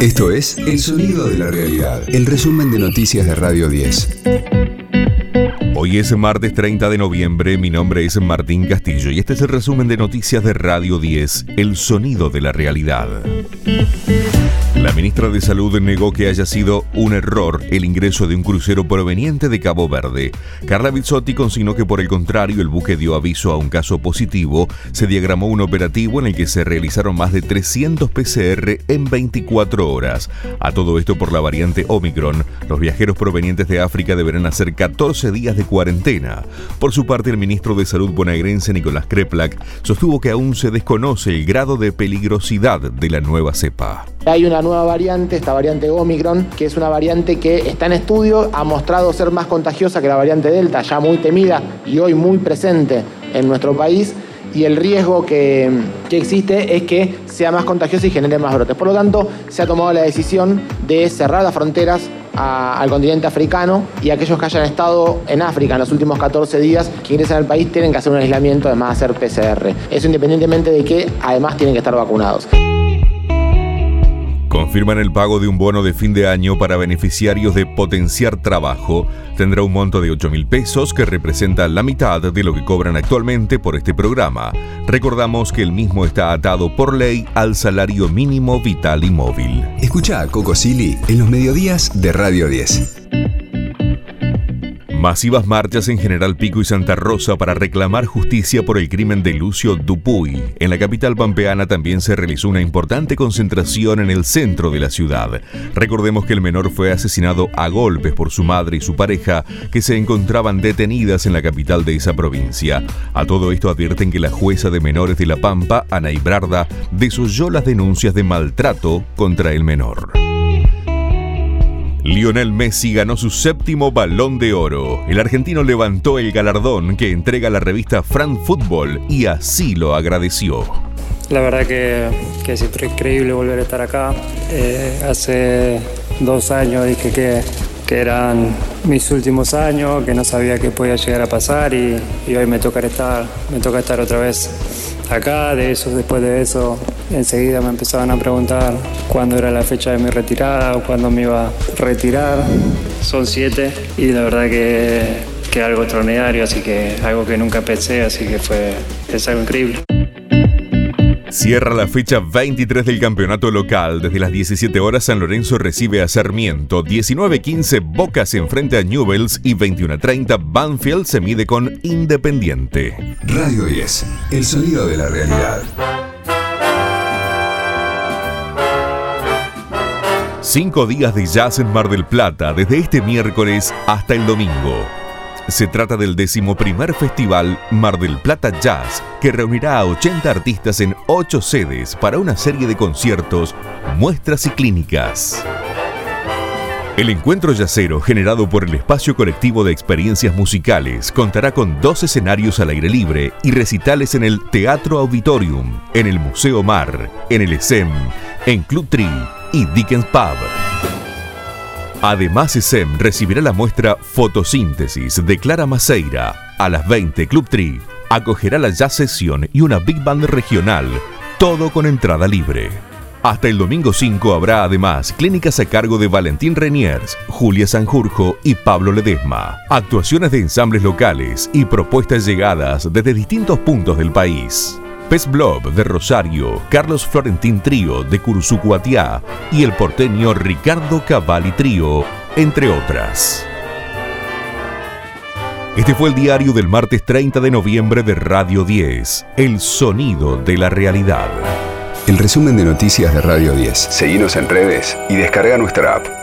Esto es El Sonido de la Realidad, el resumen de noticias de Radio 10. Hoy es martes 30 de noviembre, mi nombre es Martín Castillo y este es el resumen de noticias de Radio 10, El Sonido de la Realidad. La ministra de Salud negó que haya sido un error el ingreso de un crucero proveniente de Cabo Verde. Carla Bizzotti consignó que por el contrario el buque dio aviso a un caso positivo. Se diagramó un operativo en el que se realizaron más de 300 PCR en 24 horas. A todo esto por la variante Omicron, los viajeros provenientes de África deberán hacer 14 días de cuarentena. Por su parte, el ministro de Salud bonaerense Nicolás Kreplak sostuvo que aún se desconoce el grado de peligrosidad de la nueva cepa. Hay una nueva variante, esta variante Omicron, que es una variante que está en estudio, ha mostrado ser más contagiosa que la variante Delta, ya muy temida y hoy muy presente en nuestro país. Y el riesgo que, existe es que sea más contagiosa y genere más brotes. Por lo tanto, se ha tomado la decisión de cerrar las fronteras al continente africano y aquellos que hayan estado en África en los últimos 14 días que ingresen al país tienen que hacer un aislamiento, además de hacer PCR. Eso independientemente de que además tienen que estar vacunados. Confirman el pago de un bono de fin de año para beneficiarios de Potenciar Trabajo. Tendrá un monto de 8 mil pesos que representa la mitad de lo que cobran actualmente por este programa. Recordamos que el mismo está atado por ley al salario mínimo vital y móvil. Escucha a Coco Silly en los mediodías de Radio 10. Masivas marchas en General Pico y Santa Rosa para reclamar justicia por el crimen de Lucio Dupuy. En la capital pampeana también se realizó una importante concentración en el centro de la ciudad. Recordemos que el menor fue asesinado a golpes por su madre y su pareja, que se encontraban detenidas en la capital de esa provincia. A todo esto advierten que la jueza de menores de La Pampa, Ana Ibrarda, desoyó las denuncias de maltrato contra el menor. Lionel Messi ganó su séptimo balón de oro. El argentino levantó el galardón que entrega la revista Fran Football y así lo agradeció. La verdad que, que es increíble volver a estar acá. Eh, hace dos años dije que, que, eran mis últimos años, que no sabía qué podía llegar a pasar y, y hoy me toca estar, me toca estar otra vez acá. De eso, después de eso, enseguida me empezaban a preguntar cuándo era la fecha de mi retirada o cuándo me iba a retirar. Son siete y la verdad que, que algo extraordinario, así que algo que nunca pensé, así que fue, es algo increíble. Cierra la fecha 23 del campeonato local. Desde las 17 horas San Lorenzo recibe a Sarmiento. 19-15 Boca se enfrenta a Newells y 21-30 Banfield se mide con Independiente. Radio 10, el sonido de la realidad. Cinco días de jazz en Mar del Plata, desde este miércoles hasta el domingo. Se trata del decimoprimer festival Mar del Plata Jazz, que reunirá a 80 artistas en 8 sedes para una serie de conciertos, muestras y clínicas. El encuentro yacero, generado por el espacio colectivo de experiencias musicales, contará con dos escenarios al aire libre y recitales en el Teatro Auditorium, en el Museo Mar, en el ESEM, en Club Tree y Dickens Pub. Además, SEM recibirá la muestra Fotosíntesis de Clara Maceira. A las 20, Club Tree acogerá la jazz sesión y una big band regional, todo con entrada libre. Hasta el domingo 5 habrá además clínicas a cargo de Valentín Reniers, Julia Sanjurjo y Pablo Ledesma, actuaciones de ensambles locales y propuestas llegadas desde distintos puntos del país. Pez Blob de Rosario, Carlos Florentín Trío de Cursucuatiá y el porteño Ricardo Cavalli Trío, entre otras. Este fue el diario del martes 30 de noviembre de Radio 10, El Sonido de la Realidad. El resumen de noticias de Radio 10. Seguimos en redes y descarga nuestra app.